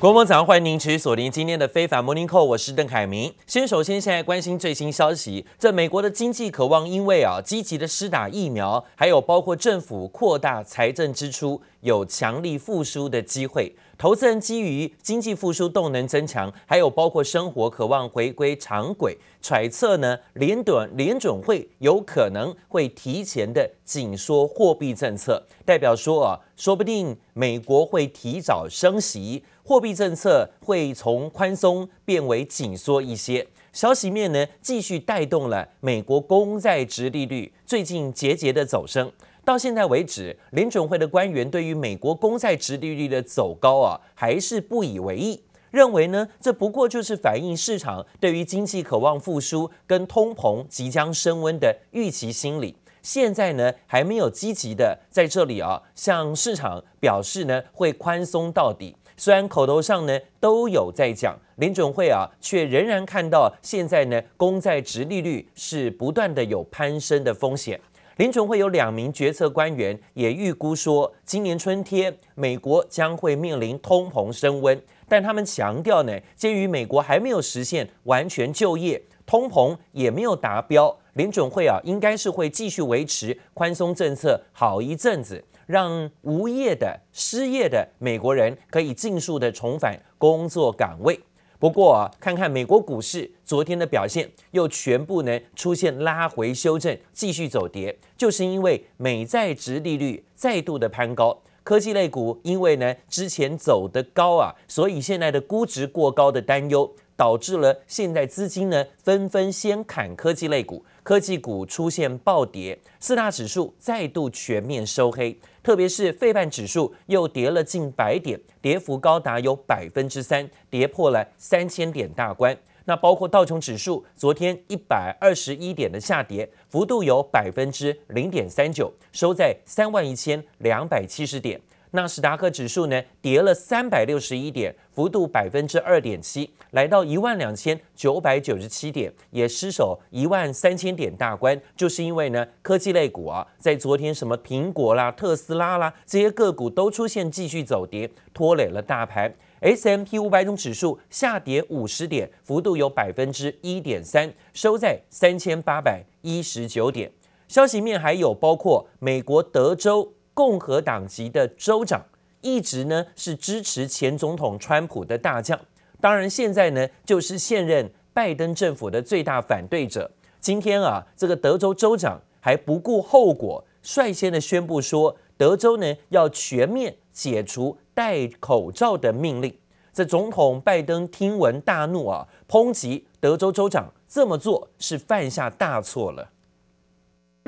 国母早上，欢迎您持续锁定今天的非凡 Morning Call，我是邓凯明。先首先现在关心最新消息，这美国的经济渴望因为啊积极的施打疫苗，还有包括政府扩大财政支出，有强力复苏的机会。投资人基于经济复苏动能增强，还有包括生活渴望回归常轨，揣测呢联准联准会有可能会提前的紧缩货币政策，代表说啊，说不定美国会提早升息。货币政策会从宽松变为紧缩一些，消息面呢继续带动了美国公债殖利率最近节节的走升。到现在为止，联准会的官员对于美国公债殖利率的走高啊，还是不以为意，认为呢这不过就是反映市场对于经济渴望复苏跟通膨即将升温的预期心理。现在呢还没有积极的在这里啊向市场表示呢会宽松到底。虽然口头上呢都有在讲，联准会啊，却仍然看到现在呢公债殖利率是不断的有攀升的风险。联准会有两名决策官员也预估说，今年春天美国将会面临通膨升温，但他们强调呢，鉴于美国还没有实现完全就业，通膨也没有达标，联准会啊应该是会继续维持宽松政策好一阵子。让无业的、失业的美国人可以尽速的重返工作岗位。不过啊，看看美国股市昨天的表现，又全部呢出现拉回修正，继续走跌，就是因为美债殖利率再度的攀高。科技类股因为呢之前走得高啊，所以现在的估值过高的担忧，导致了现在资金呢纷纷先砍科技类股，科技股出现暴跌，四大指数再度全面收黑。特别是费半指数又跌了近百点，跌幅高达有百分之三，跌破了三千点大关。那包括道琼指数昨天一百二十一点的下跌，幅度有百分之零点三九，收在三万一千两百七十点。纳斯达克指数呢跌了三百六十一点，幅度百分之二点七，来到一万两千九百九十七点，也失守一万三千点大关。就是因为呢，科技类股啊，在昨天什么苹果啦、特斯拉啦这些个股都出现继续走跌，拖累了大盘。S M P 五百种指数下跌五十点，幅度有百分之一点三，收在三千八百一十九点。消息面还有包括美国德州。共和党籍的州长一直呢是支持前总统川普的大将，当然现在呢就是现任拜登政府的最大反对者。今天啊，这个德州州长还不顾后果，率先的宣布说，德州呢要全面解除戴口罩的命令。这总统拜登听闻大怒啊，抨击德州州长这么做是犯下大错了。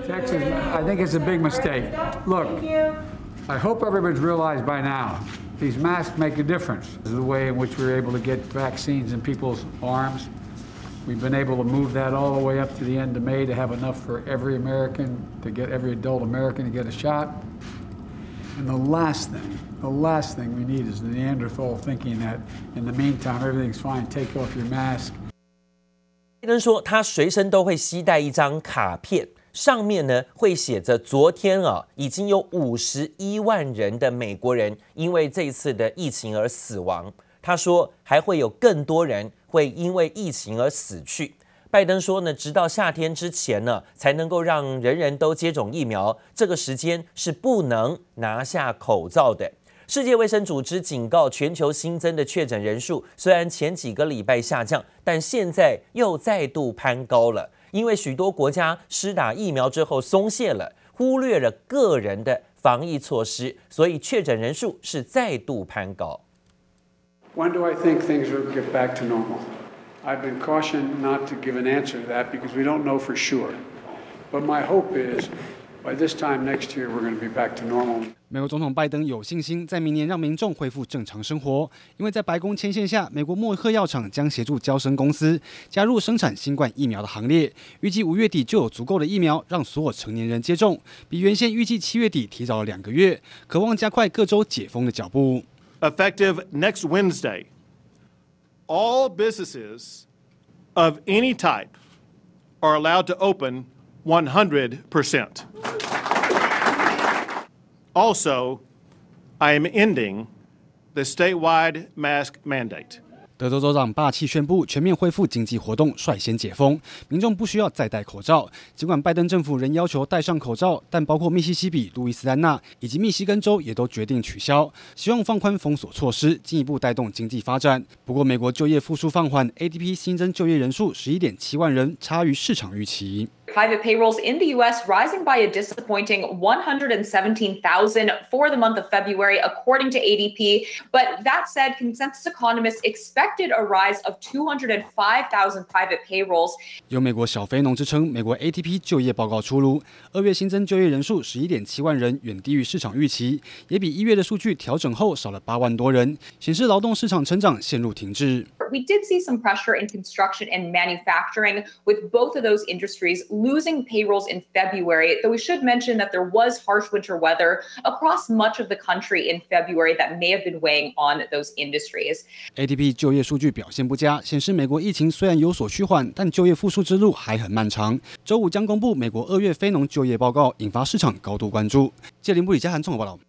Texas, I think it's a big mistake. Look, I hope everybody's realized by now these masks make a difference. This is the way in which we're able to get vaccines in people's arms. We've been able to move that all the way up to the end of May to have enough for every American, to get every adult American to get a shot. And the last thing, the last thing we need is the Neanderthal thinking that in the meantime everything's fine, take off your mask. 拜登说，他随身都会携带一张卡片。 上面呢会写着，昨天啊已经有五十一万人的美国人因为这次的疫情而死亡。他说还会有更多人会因为疫情而死去。拜登说呢，直到夏天之前呢才能够让人人都接种疫苗，这个时间是不能拿下口罩的。世界卫生组织警告，全球新增的确诊人数虽然前几个礼拜下降，但现在又再度攀高了。因为许多国家施打疫苗之后松懈了，忽略了个人的防疫措施，所以确诊人数是再度攀高。When do I think things will get back to normal? I've been cautioned not to give an answer to that because we don't know for sure. But my hope is by this time next year we're going to be back to normal. 美国总统拜登有信心在明年让民众恢复正常生活，因为在白宫牵线下，美国默克药厂将协助交生公司加入生产新冠疫苗的行列，预计五月底就有足够的疫苗让所有成年人接种，比原先预计七月底提早了两个月，渴望加快各州解封的脚步。Effective next Wednesday, all businesses of any type are allowed to open 100%. Also, I am ending the statewide mask mandate. 德州州长霸气宣布全面恢复经济活动，率先解封，民众不需要再戴口罩。尽管拜登政府仍要求戴上口罩，但包括密西西比、路易斯安那以及密西根州也都决定取消，希望放宽封锁措施，进一步带动经济发展。不过，美国就业复苏放缓，ADP 新增就业人数十一点七万人，差于市场预期。Private payrolls in the U.S. rising by a disappointing 117,000 for the month of February, according to ADP. But that said, consensus economists expected a rise of 205,000 private payrolls. 有美国小非农之称，美国 ADP 就业报告出炉，二月新增就业人数十一点七万人，远低于市场预期，也比一月的数据调整后少了八万多人，显示劳动市场成长陷入停滞。We did see some pressure in construction and manufacturing, with both of those industries losing payrolls in February. Though we should mention that there was harsh winter weather across much of the country in February that may have been weighing on those industries. ADP 就业数据表现不佳，显示美国疫情虽然有所趋缓，但就业复苏之路还很漫长。周五将公布美国二月非农就业报告，引发市场高度关注。谢林布里加韩综合报道。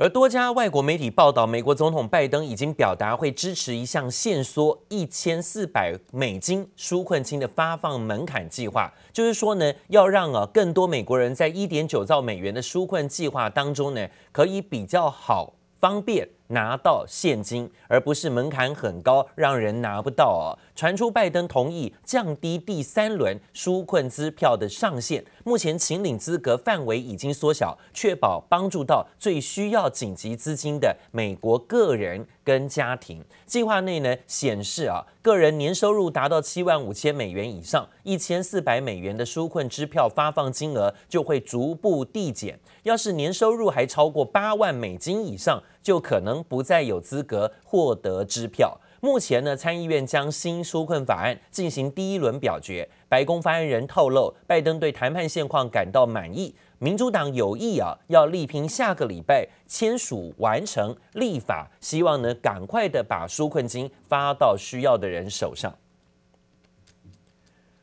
而多家外国媒体报道，美国总统拜登已经表达会支持一项限缩一千四百美金纾困金的发放门槛计划，就是说呢，要让啊更多美国人在一点九兆美元的纾困计划当中呢，可以比较好方便。拿到现金，而不是门槛很高，让人拿不到哦。传出拜登同意降低第三轮纾困支票的上限，目前请领资格范围已经缩小，确保帮助到最需要紧急资金的美国个人跟家庭。计划内呢显示啊，个人年收入达到七万五千美元以上，一千四百美元的纾困支票发放金额就会逐步递减。要是年收入还超过八万美金以上，就可能不再有资格获得支票。目前呢，参议院将新纾困法案进行第一轮表决。白宫发言人透露，拜登对谈判现况感到满意。民主党有意啊，要力拼下个礼拜签署完成立法，希望呢赶快的把纾困金发到需要的人手上。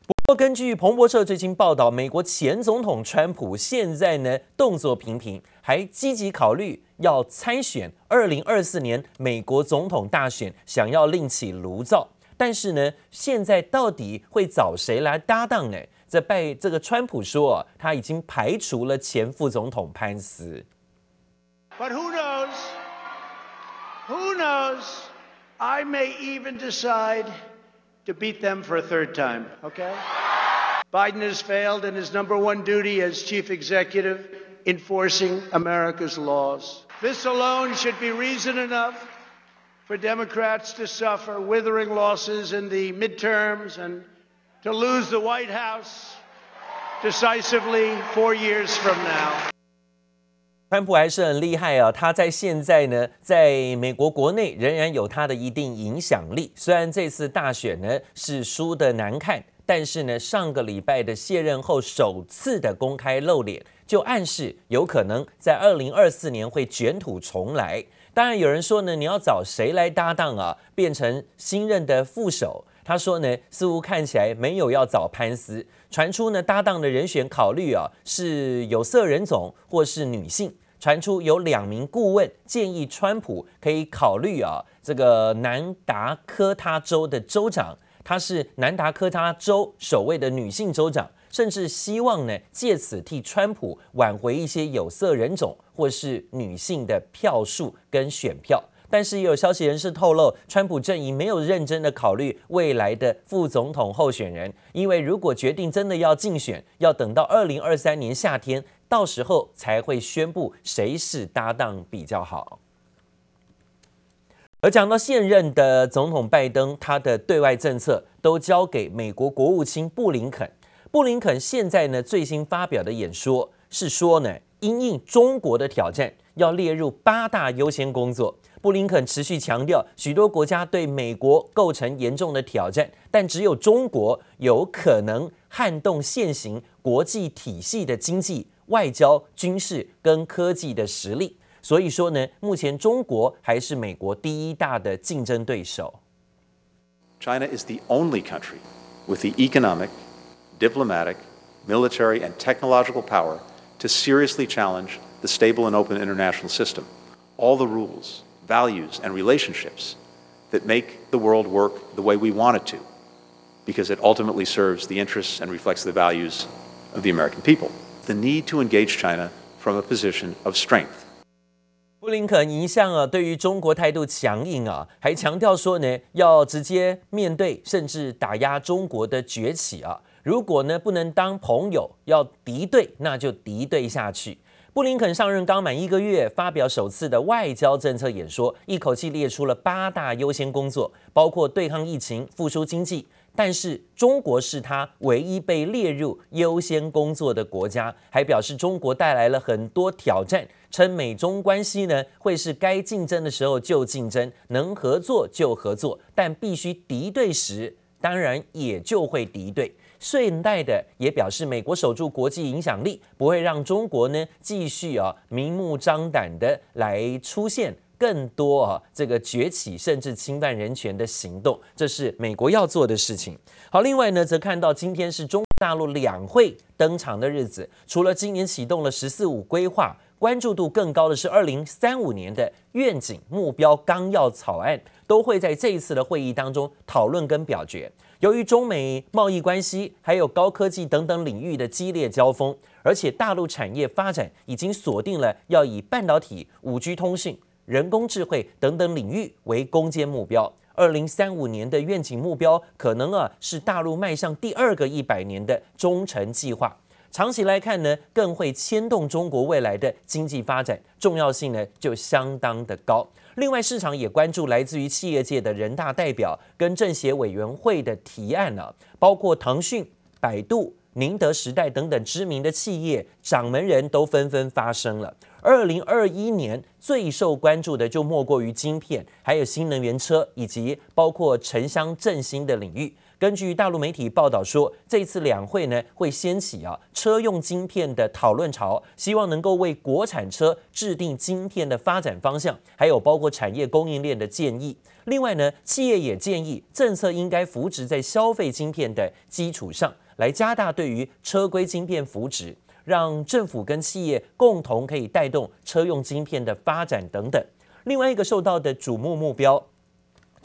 不过，根据彭博社最近报道，美国前总统川普现在呢动作频频，还积极考虑要参选二零二四年美国总统大选，想要另起炉灶。但是呢，现在到底会找谁来搭档呢？这拜这个川普说，他已经排除了前副总统潘斯。But who knows? Who knows? I may even decide. To beat them for a third time, okay? Biden has failed in his number one duty as chief executive, enforcing America's laws. This alone should be reason enough for Democrats to suffer withering losses in the midterms and to lose the White House decisively four years from now. 川普还是很厉害啊！他在现在呢，在美国国内仍然有他的一定影响力。虽然这次大选呢是输得难看， 但是呢，上个礼拜的卸任后首次的公开露脸，就暗示有可能在二零二四年会卷土重来。当然，有人说呢，你要找谁来搭档啊？变成新任的副手？他说呢，似乎看起来没有要找潘斯。传出呢，搭档的人选考虑啊，是有色人种或是女性。传出有两名顾问建议川普可以考虑啊，这个南达科他州的州长，她是南达科他州首位的女性州长，甚至希望呢借此替川普挽回一些有色人种或是女性的票数跟选票。但是也有消息人士透露，川普阵营没有认真的考虑未来的副总统候选人，因为如果决定真的要竞选，要等到二零二三年夏天，到时候才会宣布谁是搭档比较好。而讲到现任的总统拜登，他的对外政策都交给美国国务卿布林肯。布林肯现在呢最新发表的演说是说呢，因应中国的挑战，要列入八大优先工作。布林肯持续强调，许多国家对美国构成严重的挑战，但只有中国有可能撼动现行国际体系的经济、外交、军事跟科技的实力。所以说呢，目前中国还是美国第一大的竞争对手。China is the only country with the economic, diplomatic, military, and technological power to seriously challenge the stable and open international system. All the rules. values, and relationships that make the world work the way we want it to, because it ultimately serves the interests and reflects the values of the American people. The need to engage China from a position of strength. 布林肯一向啊，对于中国态度强硬啊，还强调说呢，要直接面对甚至打压中国的崛起啊。如果呢不能当朋友，要敌对，那就敌对下去。布林肯上任刚满一个月，发表首次的外交政策演说，一口气列出了八大优先工作，包括对抗疫情、复苏经济。但是中国是他唯一被列入优先工作的国家，还表示中国带来了很多挑战，称美中关系呢会是该竞争的时候就竞争，能合作就合作，但必须敌对时，当然也就会敌对。顺带的也表示，美国守住国际影响力，不会让中国呢继续啊明目张胆的来出现更多啊这个崛起甚至侵犯人权的行动，这是美国要做的事情。好，另外呢，则看到今天是中国大陆两会登场的日子，除了今年启动了“十四五”规划，关注度更高的是二零三五年的愿景目标纲要草案，都会在这一次的会议当中讨论跟表决。由于中美贸易关系还有高科技等等领域的激烈交锋，而且大陆产业发展已经锁定了要以半导体、五 G 通讯、人工智慧等等领域为攻坚目标。二零三五年的愿景目标可能啊是大陆迈向第二个一百年的中程计划。长期来看呢，更会牵动中国未来的经济发展，重要性呢就相当的高。另外，市场也关注来自于企业界的人大代表跟政协委员会的提案呢、啊，包括腾讯、百度、宁德时代等等知名的企业掌门人都纷纷发声了。二零二一年最受关注的就莫过于晶片，还有新能源车以及包括城乡振兴的领域。根据大陆媒体报道说，这次两会呢会掀起啊车用晶片的讨论潮，希望能够为国产车制定晶片的发展方向，还有包括产业供应链的建议。另外呢，企业也建议政策应该扶植在消费晶片的基础上，来加大对于车规晶片扶植，让政府跟企业共同可以带动车用晶片的发展等等。另外一个受到的瞩目目标。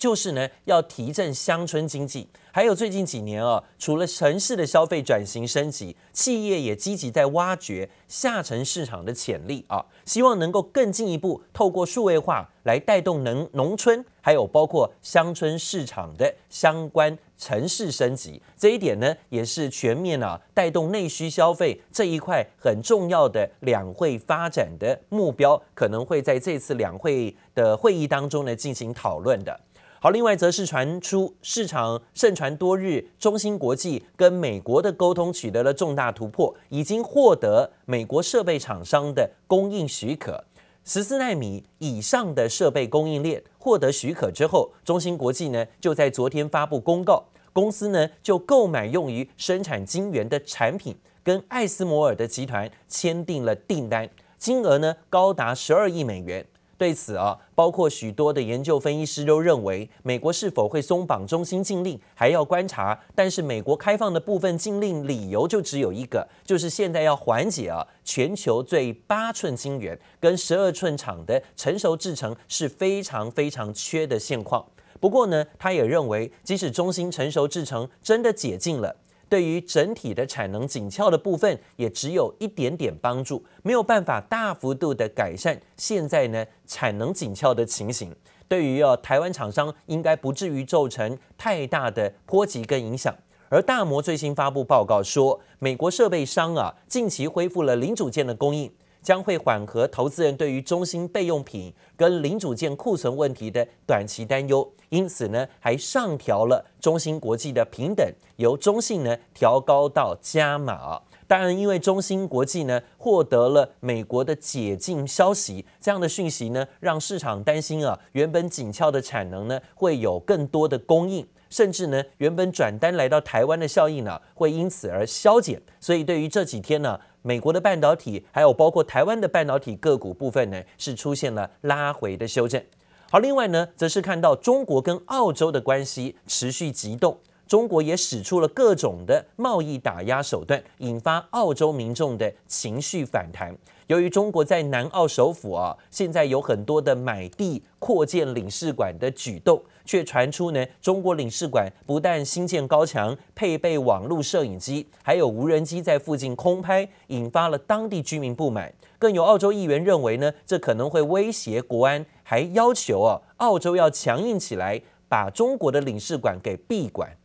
就是呢，要提振乡村经济，还有最近几年啊，除了城市的消费转型升级，企业也积极在挖掘下沉市场的潜力啊，希望能够更进一步透过数位化来带动农农村，还有包括乡村市场的相关城市升级。这一点呢，也是全面啊带动内需消费这一块很重要的两会发展的目标，可能会在这次两会的会议当中呢进行讨论的。好，另外则是传出市场盛传多日，中芯国际跟美国的沟通取得了重大突破，已经获得美国设备厂商的供应许可。十四纳米以上的设备供应链获得许可之后，中芯国际呢就在昨天发布公告，公司呢就购买用于生产晶圆的产品，跟艾斯摩尔的集团签订了订单，金额呢高达十二亿美元。对此啊，包括许多的研究分析师都认为，美国是否会松绑中心禁令还要观察。但是，美国开放的部分禁令理由就只有一个，就是现在要缓解啊全球对八寸晶圆跟十二寸厂的成熟制程是非常非常缺的现况。不过呢，他也认为，即使中心成熟制程真的解禁了。对于整体的产能紧俏的部分，也只有一点点帮助，没有办法大幅度的改善现在呢产能紧俏的情形。对于呃台湾厂商，应该不至于造成太大的波及跟影响。而大摩最新发布报告说，美国设备商啊近期恢复了零组件的供应。将会缓和投资人对于中芯备用品跟零组件库存问题的短期担忧，因此呢，还上调了中芯国际的平等，由中信呢调高到加码。当然，因为中芯国际呢获得了美国的解禁消息，这样的讯息呢，让市场担心啊，原本紧俏的产能呢会有更多的供应，甚至呢，原本转单来到台湾的效应呢会因此而消减。所以，对于这几天呢。美国的半导体，还有包括台湾的半导体个股部分呢，是出现了拉回的修正。好，另外呢，则是看到中国跟澳洲的关系持续急动，中国也使出了各种的贸易打压手段，引发澳洲民众的情绪反弹。由于中国在南澳首府啊，现在有很多的买地扩建领事馆的举动，却传出呢，中国领事馆不但新建高墙，配备网络摄影机，还有无人机在附近空拍，引发了当地居民不满。更有澳洲议员认为呢，这可能会威胁国安，还要求啊，澳洲要强硬起来，把中国的领事馆给闭馆。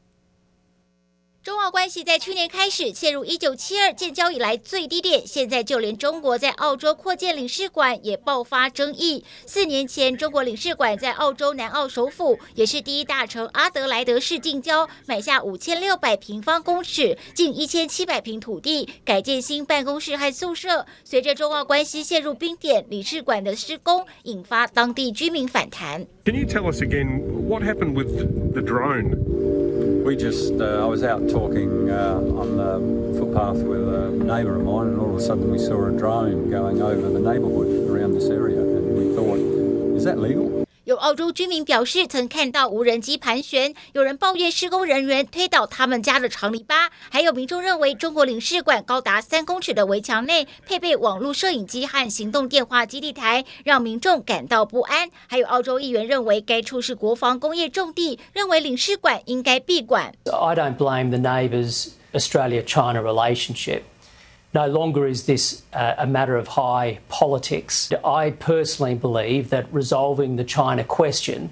中澳关系在去年开始陷入一九七二建交以来最低点，现在就连中国在澳洲扩建领事馆也爆发争议。四年前，中国领事馆在澳洲南澳首府，也是第一大城阿德莱德市近郊，买下五千六百平方公尺，近一千七百平土地，改建新办公室和宿舍。随着中澳关系陷入冰点，领事馆的施工引发当地居民反弹。Can you tell us again what happened with the drone? We just, uh, I was out talking uh, on the footpath with a neighbour of mine, and all of a sudden we saw a drone going over the neighbourhood around this area, and we thought, is that legal? 澳洲居民表示，曾看到无人机盘旋，有人抱怨施工人员推倒他们家的长篱笆，还有民众认为中国领事馆高达三公尺的围墙内配备网络摄影机和行动电话基地台，让民众感到不安。还有澳洲议员认为该处是国防工业重地，认为领事馆应该闭馆。I don't blame the neighbor's Australia-China relationship. No longer is this uh, a matter of high politics. I personally believe that resolving the China question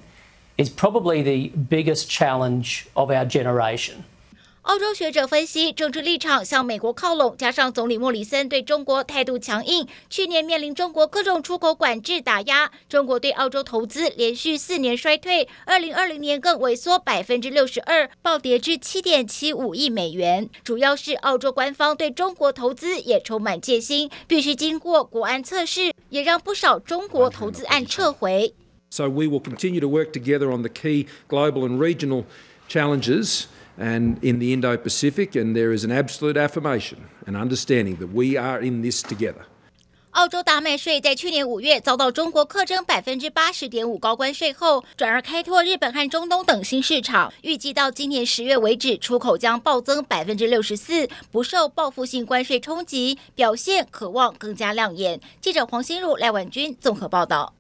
is probably the biggest challenge of our generation. 澳洲学者分析，政治立场向美国靠拢，加上总理莫里森对中国态度强硬，去年面临中国各种出口管制打压，中国对澳洲投资连续四年衰退，二零二零年更萎缩百分之六十二，暴跌至七点七五亿美元。主要是澳洲官方对中国投资也充满戒心，必须经过国安测试，也让不少中国投资案撤回。So we will continue to work together on the key global and regional challenges. And in the Indo-Pacific, and there is an absolute affirmation and understanding that we are in this together. 澳洲大麦税在去年五月遭到中国课征百分之八十点五高关税后，转而开拓日本和中东等新市场。预计到今年十月为止，出口将暴增百分之六十四，不受报复性关税冲击，表现可望更加亮眼。记者黄心如、赖婉君综合报道。